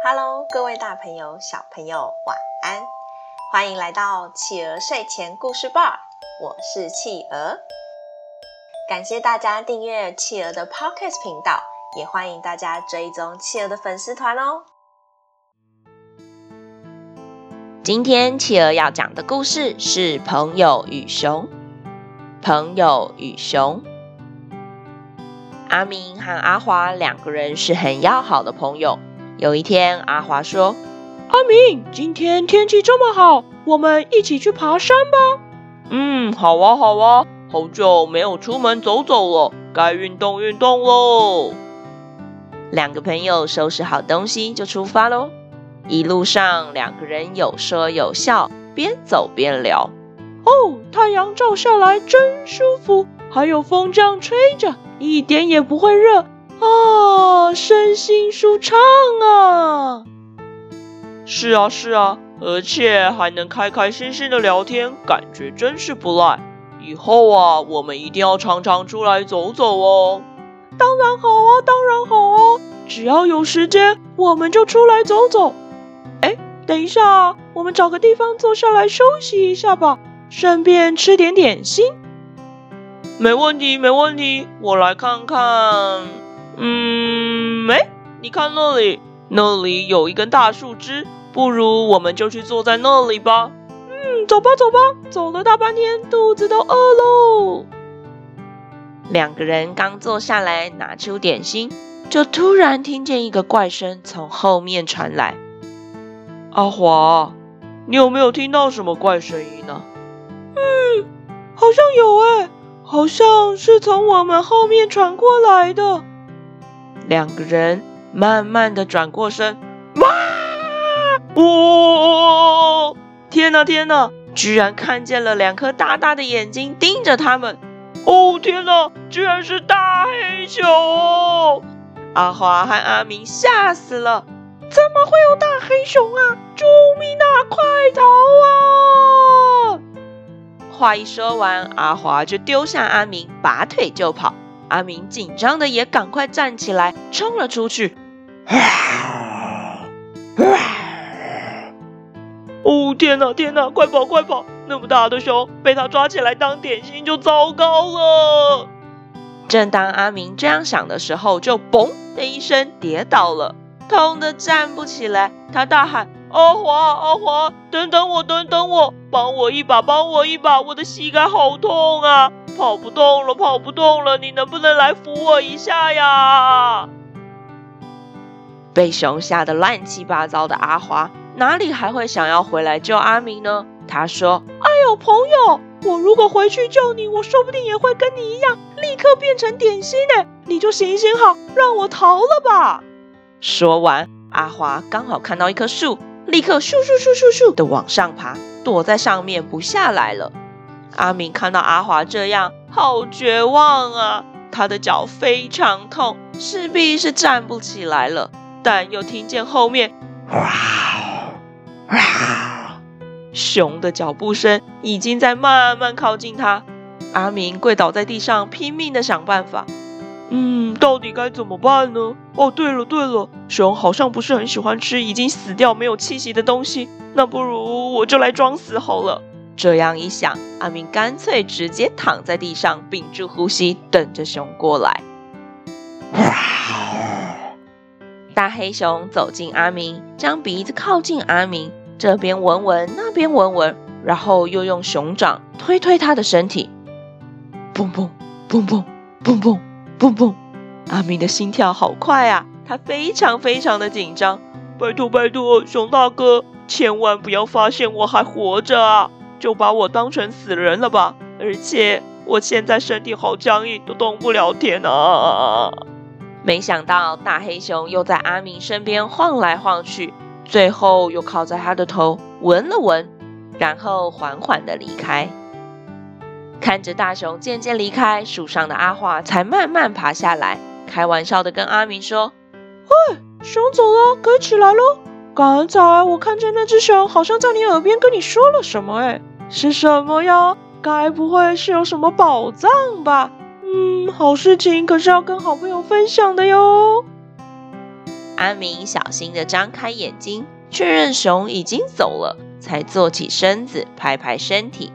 Hello，各位大朋友、小朋友，晚安！欢迎来到企鹅睡前故事吧，我是企鹅。感谢大家订阅企鹅的 Podcast 频道，也欢迎大家追踪企鹅的粉丝团哦。今天企鹅要讲的故事是《朋友与熊》。朋友与熊，阿明和阿华两个人是很要好的朋友。有一天，阿华说：“阿明，今天天气这么好，我们一起去爬山吧。”“嗯，好啊，好啊，好久没有出门走走了，该运动运动喽。”两个朋友收拾好东西就出发喽。一路上，两个人有说有笑，边走边聊。哦，太阳照下来真舒服，还有风这样吹着，一点也不会热啊，身心舒畅啊！是啊，是啊，而且还能开开心心的聊天，感觉真是不赖。以后啊，我们一定要常常出来走走哦。当然好啊，当然好啊，只要有时间，我们就出来走走。哎，等一下，我们找个地方坐下来休息一下吧。顺便吃点点心，没问题，没问题。我来看看，嗯，哎，你看那里，那里有一根大树枝，不如我们就去坐在那里吧。嗯，走吧，走吧，走了大半天，肚子都饿喽。两个人刚坐下来拿出点心，就突然听见一个怪声从后面传来。阿华，你有没有听到什么怪声音呢？嗯，好像有哎，好像是从我们后面传过来的。两个人慢慢的转过身，哇！哦！天哪，天哪！居然看见了两颗大大的眼睛盯着他们。哦，天哪！居然是大黑熊！阿华和阿明吓死了。怎么会有大黑熊啊？救命啊！快逃啊！话一说完，阿华就丢下阿明，拔腿就跑。阿明紧张的也赶快站起来，冲了出去。哦，天哪，天哪，快跑，快跑！那么大的熊，被他抓起来当点心就糟糕了。正当阿明这样想的时候，就嘣的一声跌倒了，痛得站不起来。他大喊。阿华，阿华，等等我，等等我，帮我一把，帮我一把，我的膝盖好痛啊，跑不动了，跑不动了，你能不能来扶我一下呀？被熊吓得乱七八糟的阿华，哪里还会想要回来救阿明呢？他说：“哎呦，朋友，我如果回去救你，我说不定也会跟你一样，立刻变成点心呢。你就行行好，让我逃了吧。”说完，阿华刚好看到一棵树。立刻咻咻咻咻咻的往上爬，躲在上面不下来了。阿明看到阿华这样，好绝望啊！他的脚非常痛，势必是站不起来了。但又听见后面哇哇，熊的脚步声已经在慢慢靠近他。阿明跪倒在地上，拼命的想办法。嗯，到底该怎么办呢？哦，对了对了，熊好像不是很喜欢吃已经死掉没有气息的东西，那不如我就来装死好了。这样一想，阿明干脆直接躺在地上，屏住呼吸，等着熊过来。大黑熊走近阿明，将鼻子靠近阿明，这边闻闻，那边闻闻，然后又用熊掌推推他的身体，砰砰砰砰砰砰。砰砰！阿明的心跳好快啊，他非常非常的紧张。拜托拜托，熊大哥，千万不要发现我还活着啊，就把我当成死人了吧。而且我现在身体好僵硬，都动不了。天啊！没想到大黑熊又在阿明身边晃来晃去，最后又靠在他的头闻了闻，然后缓缓的离开。看着大熊渐渐离开，树上的阿华才慢慢爬下来，开玩笑的跟阿明说：“喂，熊走了，可以起来喽。刚才我看见那只熊好像在你耳边跟你说了什么，哎，是什么呀？该不会是有什么宝藏吧？嗯，好事情可是要跟好朋友分享的哟。”安明小心地张开眼睛，确认熊已经走了，才坐起身子，拍拍身体。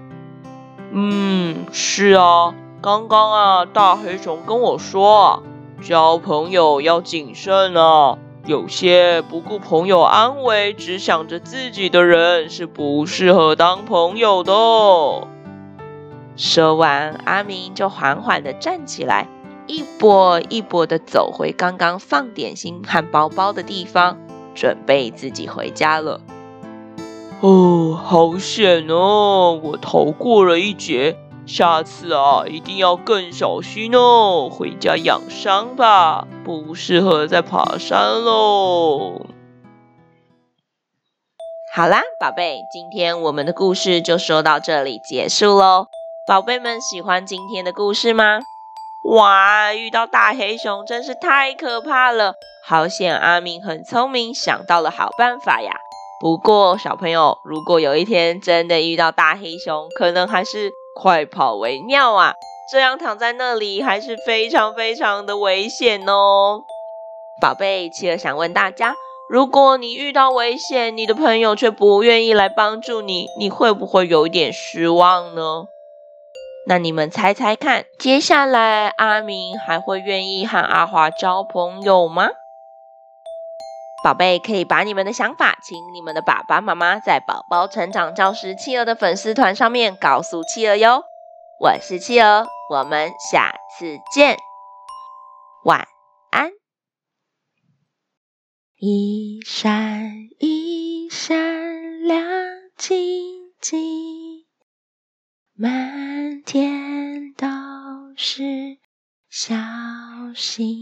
嗯，是啊，刚刚啊，大黑熊跟我说，交朋友要谨慎啊，有些不顾朋友安危，只想着自己的人，是不适合当朋友的哦。说完，阿明就缓缓地站起来。一波一波地走回刚刚放点心和包包的地方，准备自己回家了。哦，好险哦！我逃过了一劫，下次啊，一定要更小心哦。回家养伤吧，不适合再爬山喽。好啦，宝贝，今天我们的故事就说到这里结束喽。宝贝们喜欢今天的故事吗？哇，遇到大黑熊真是太可怕了！好险，阿明很聪明，想到了好办法呀。不过，小朋友，如果有一天真的遇到大黑熊，可能还是快跑为妙啊！这样躺在那里还是非常非常的危险哦。宝贝，企鹅想问大家，如果你遇到危险，你的朋友却不愿意来帮助你，你会不会有一点失望呢？那你们猜猜看，接下来阿明还会愿意和阿华交朋友吗？宝贝可以把你们的想法，请你们的爸爸妈妈在宝宝成长教室，企鹅的粉丝团上面告诉企鹅哟。我是企鹅，我们下次见。晚安。一闪一闪亮晶晶，满天都是小星星。